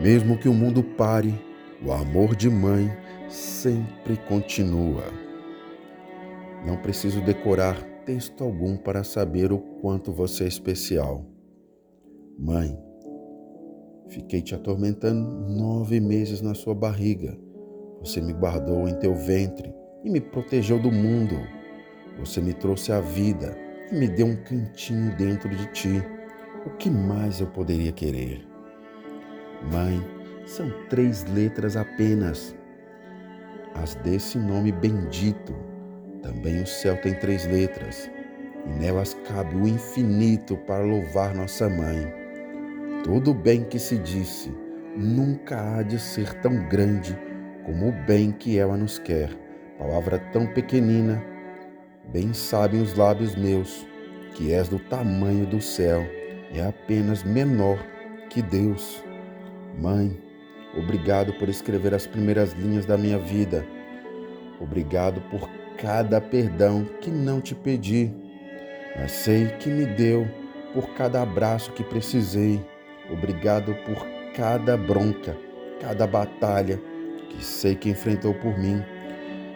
Mesmo que o mundo pare, o amor de mãe sempre continua. Não preciso decorar texto algum para saber o quanto você é especial. Mãe, fiquei te atormentando nove meses na sua barriga. Você me guardou em teu ventre e me protegeu do mundo. Você me trouxe a vida e me deu um cantinho dentro de ti. O que mais eu poderia querer? Mãe, são três letras apenas. As desse nome bendito. Também o céu tem três letras, e nelas cabe o infinito para louvar nossa mãe. Todo bem que se disse nunca há de ser tão grande como o bem que ela nos quer. Palavra tão pequenina, bem sabem os lábios meus que és do tamanho do céu, é apenas menor que Deus. Mãe, obrigado por escrever as primeiras linhas da minha vida. Obrigado por cada perdão que não te pedi, mas sei que me deu por cada abraço que precisei. Obrigado por cada bronca, cada batalha que sei que enfrentou por mim.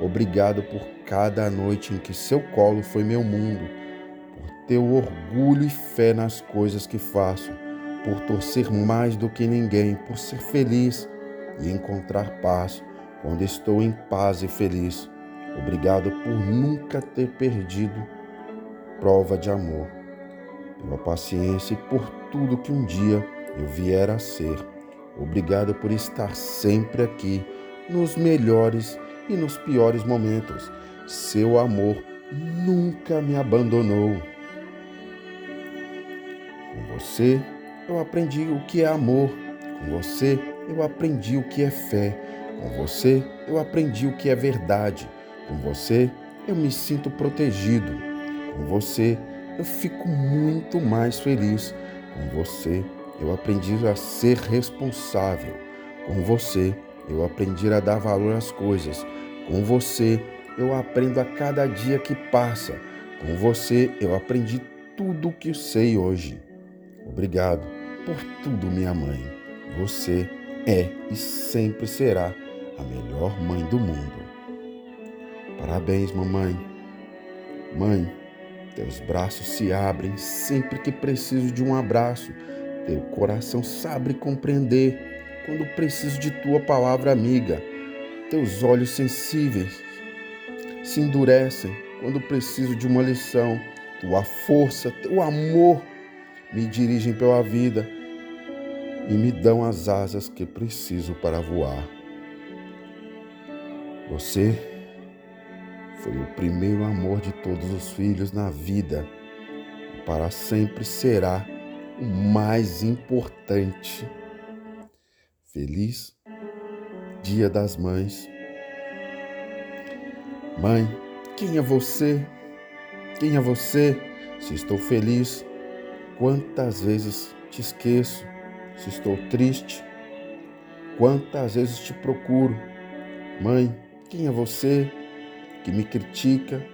Obrigado por cada noite em que seu colo foi meu mundo, por teu orgulho e fé nas coisas que faço por torcer mais do que ninguém, por ser feliz e encontrar paz quando estou em paz e feliz. Obrigado por nunca ter perdido prova de amor, pela paciência e por tudo que um dia eu vier a ser. Obrigado por estar sempre aqui, nos melhores e nos piores momentos. Seu amor nunca me abandonou. Com você, eu aprendi o que é amor. Com você, eu aprendi o que é fé. Com você, eu aprendi o que é verdade. Com você, eu me sinto protegido. Com você, eu fico muito mais feliz. Com você, eu aprendi a ser responsável. Com você, eu aprendi a dar valor às coisas. Com você, eu aprendo a cada dia que passa. Com você, eu aprendi tudo o que sei hoje. Obrigado por tudo, minha mãe. Você é e sempre será a melhor mãe do mundo. Parabéns, mamãe. Mãe, teus braços se abrem sempre que preciso de um abraço. Teu coração sabe compreender quando preciso de tua palavra amiga. Teus olhos sensíveis se endurecem quando preciso de uma lição. Tua força, teu amor me dirigem pela vida e me dão as asas que preciso para voar. Você foi o primeiro amor de todos os filhos na vida e para sempre será o mais importante. Feliz Dia das Mães. Mãe, quem é você? Quem é você? Se estou feliz, quantas vezes te esqueço? se estou triste. Quantas vezes te procuro, mãe, quem é você que me critica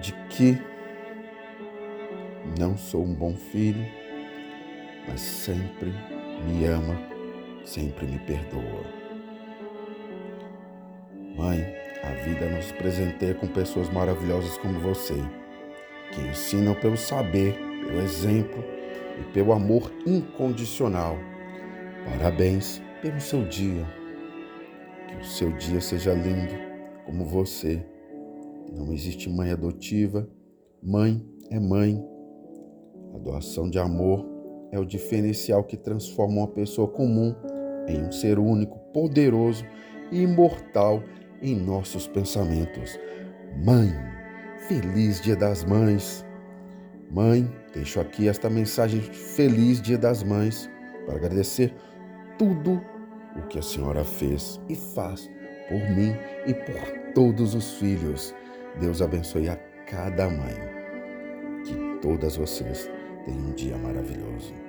de que não sou um bom filho, mas sempre me ama, sempre me perdoa. Mãe, a vida nos presenteia com pessoas maravilhosas como você, que ensinam pelo saber, pelo exemplo e pelo amor incondicional. Parabéns pelo seu dia. Que o seu dia seja lindo como você. Não existe mãe adotiva. Mãe é mãe. A doação de amor é o diferencial que transforma uma pessoa comum em um ser único, poderoso e imortal em nossos pensamentos. Mãe, feliz Dia das Mães. Mãe, deixo aqui esta mensagem feliz Dia das Mães para agradecer tudo o que a senhora fez e faz por mim e por todos os filhos. Deus abençoe a cada mãe. Que todas vocês tenham um dia maravilhoso.